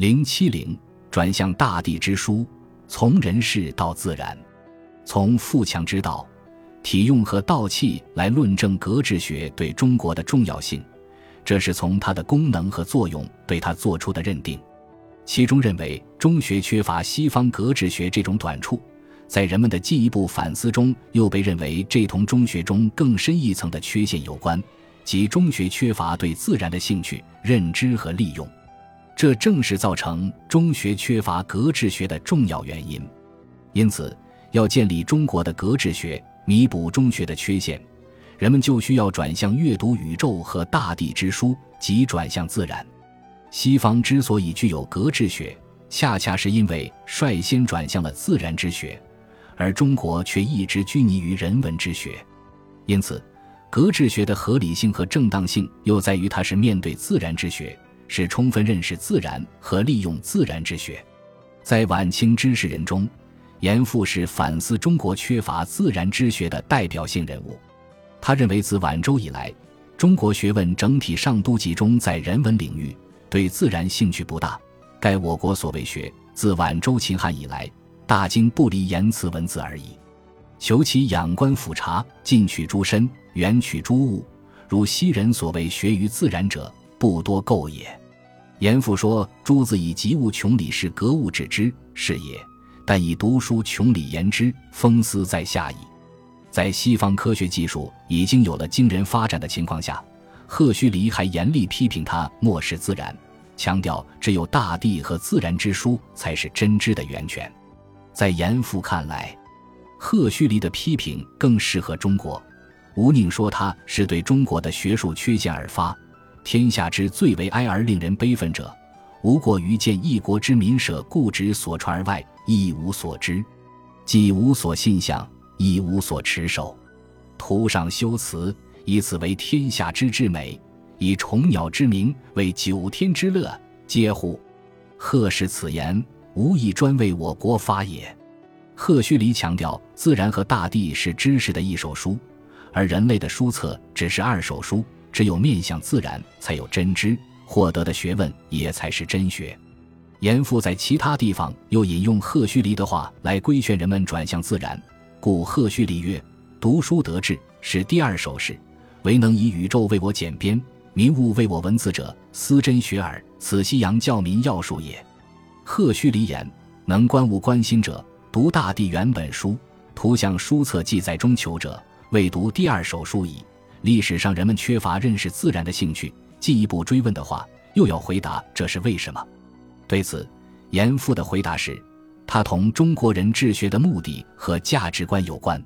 零七零转向大地之书，从人事到自然，从富强之道。体用和道器来论证格致学对中国的重要性，这是从它的功能和作用对它做出的认定。其中认为中学缺乏西方格致学这种短处，在人们的进一步反思中，又被认为这同中学中更深一层的缺陷有关，即中学缺乏对自然的兴趣、认知和利用。这正是造成中学缺乏格致学的重要原因。因此，要建立中国的格致学。弥补中学的缺陷，人们就需要转向阅读宇宙和大地之书，即转向自然。西方之所以具有格致学，恰恰是因为率先转向了自然之学，而中国却一直拘泥于人文之学。因此，格致学的合理性和正当性又在于它是面对自然之学，是充分认识自然和利用自然之学。在晚清知识人中。严复是反思中国缺乏自然之学的代表性人物。他认为，自晚周以来，中国学问整体上都集中在人文领域，对自然兴趣不大。盖我国所谓学，自晚周秦汉以来，大经不离言辞文字而已。求其仰观俯察，近取诸身，远取诸物，如昔人所谓学于自然者，不多构也。严复说：“诸子以及物穷理，是格物致知，是也。”但以读书穷理言之，风思在下矣。在西方科学技术已经有了惊人发展的情况下，赫胥黎还严厉批评他漠视自然，强调只有大地和自然之书才是真知的源泉。在严复看来，赫胥黎的批评更适合中国。吴宁说他是对中国的学术缺陷而发。天下之最为哀而令人悲愤者，无过于见一国之民舍固执所传而外。一无所知，既无所信向，亦无所持守。图上修辞，以此为天下之至美，以虫鸟之名为九天之乐，皆乎？贺氏此言，无意专为我国发也。贺胥黎强调，自然和大地是知识的一手书，而人类的书册只是二手书。只有面向自然，才有真知，获得的学问也才是真学。严复在其他地方又引用赫胥黎的话来规劝人们转向自然，故赫胥黎曰：“读书得志，是第二首事。唯能以宇宙为我简编，民物为我文字者，思真学耳。此西洋教民要术也。”赫胥黎言：“能观物观心者，读大地原本书；图像书册记载中求者，未读第二首书矣。”历史上人们缺乏认识自然的兴趣，进一步追问的话，又要回答这是为什么？对此，严复的回答是：他同中国人治学的目的和价值观有关。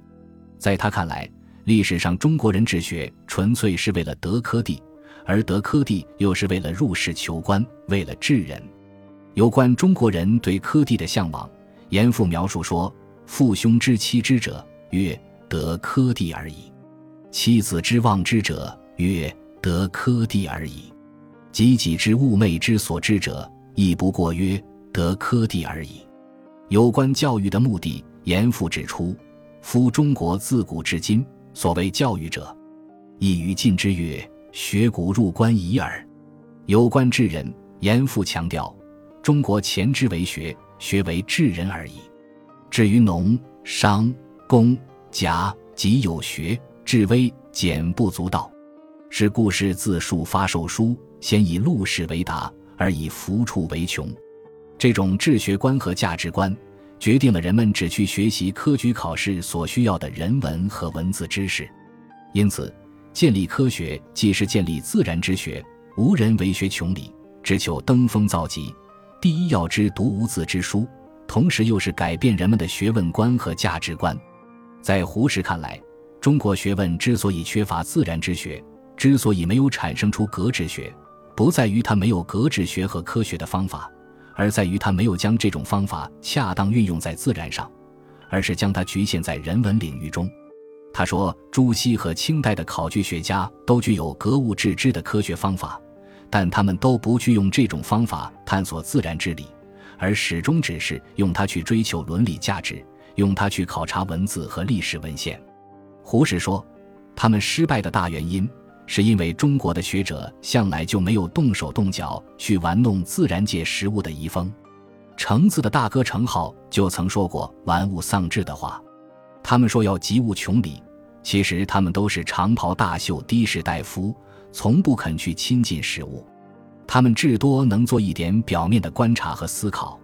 在他看来，历史上中国人治学纯粹是为了得科第，而得科第又是为了入仕求官，为了治人。有关中国人对科第的向往，严复描述说：“父兄之妻之者，曰得科第而已；妻子之望之者，曰得科第而已；己己之物昧之所知者。”亦不过曰得科第而已。有关教育的目的，严复指出：夫中国自古至今所谓教育者，亦于尽之曰学古入关已耳。有关治人，严复强调：中国前之为学，学为治人而已。至于农、商、工、贾，即有学，至微简不足道。是故事自述发售书，先以陆氏为答。而以福处为穷，这种治学观和价值观，决定了人们只去学习科举考试所需要的人文和文字知识。因此，建立科学既是建立自然之学，无人为学穷理，只求登峰造极。第一要知读无字之书，同时又是改变人们的学问观和价值观。在胡适看来，中国学问之所以缺乏自然之学，之所以没有产生出格致学。不在于他没有格致学和科学的方法，而在于他没有将这种方法恰当运用在自然上，而是将它局限在人文领域中。他说，朱熹和清代的考据学家都具有格物致知的科学方法，但他们都不去用这种方法探索自然之理，而始终只是用它去追求伦理价值，用它去考察文字和历史文献。胡适说，他们失败的大原因。是因为中国的学者向来就没有动手动脚去玩弄自然界实物的遗风。程子的大哥程颢就曾说过“玩物丧志”的话。他们说要及物穷理，其实他们都是长袍大袖、的士大夫，从不肯去亲近实物。他们至多能做一点表面的观察和思考，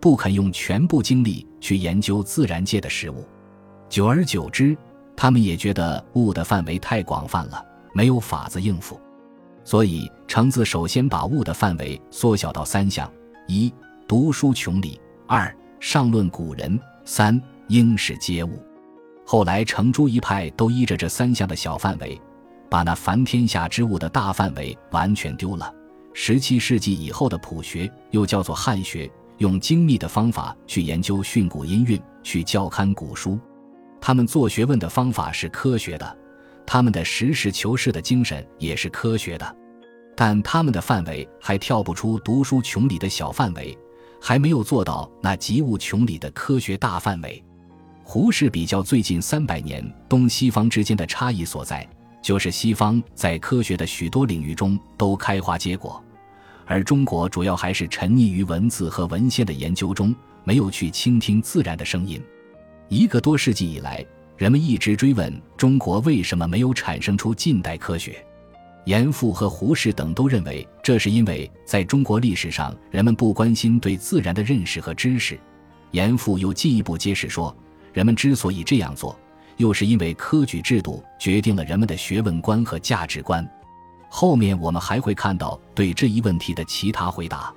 不肯用全部精力去研究自然界的事物。久而久之，他们也觉得物的范围太广泛了，没有法子应付。所以，程子首先把物的范围缩小到三项：一、读书穷理；二、上论古人；三、应是皆物。后来，程朱一派都依着这三项的小范围，把那凡天下之物的大范围完全丢了。十七世纪以后的朴学，又叫做汉学，用精密的方法去研究训诂音韵，去校勘古书。他们做学问的方法是科学的，他们的实事求是的精神也是科学的，但他们的范围还跳不出读书穷理的小范围，还没有做到那及物穷理的科学大范围。胡适比较最近三百年东西方之间的差异所在，就是西方在科学的许多领域中都开花结果，而中国主要还是沉溺于文字和文献的研究中，没有去倾听自然的声音。一个多世纪以来，人们一直追问中国为什么没有产生出近代科学。严复和胡适等都认为，这是因为在中国历史上，人们不关心对自然的认识和知识。严复又进一步揭示说。人们之所以这样做，又是因为科举制度决定了人们的学问观和价值观。后面我们还会看到对这一问题的其他回答。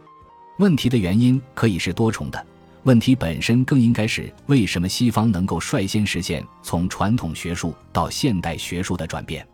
问题的原因可以是多重的，问题本身更应该是为什么西方能够率先实现从传统学术到现代学术的转变。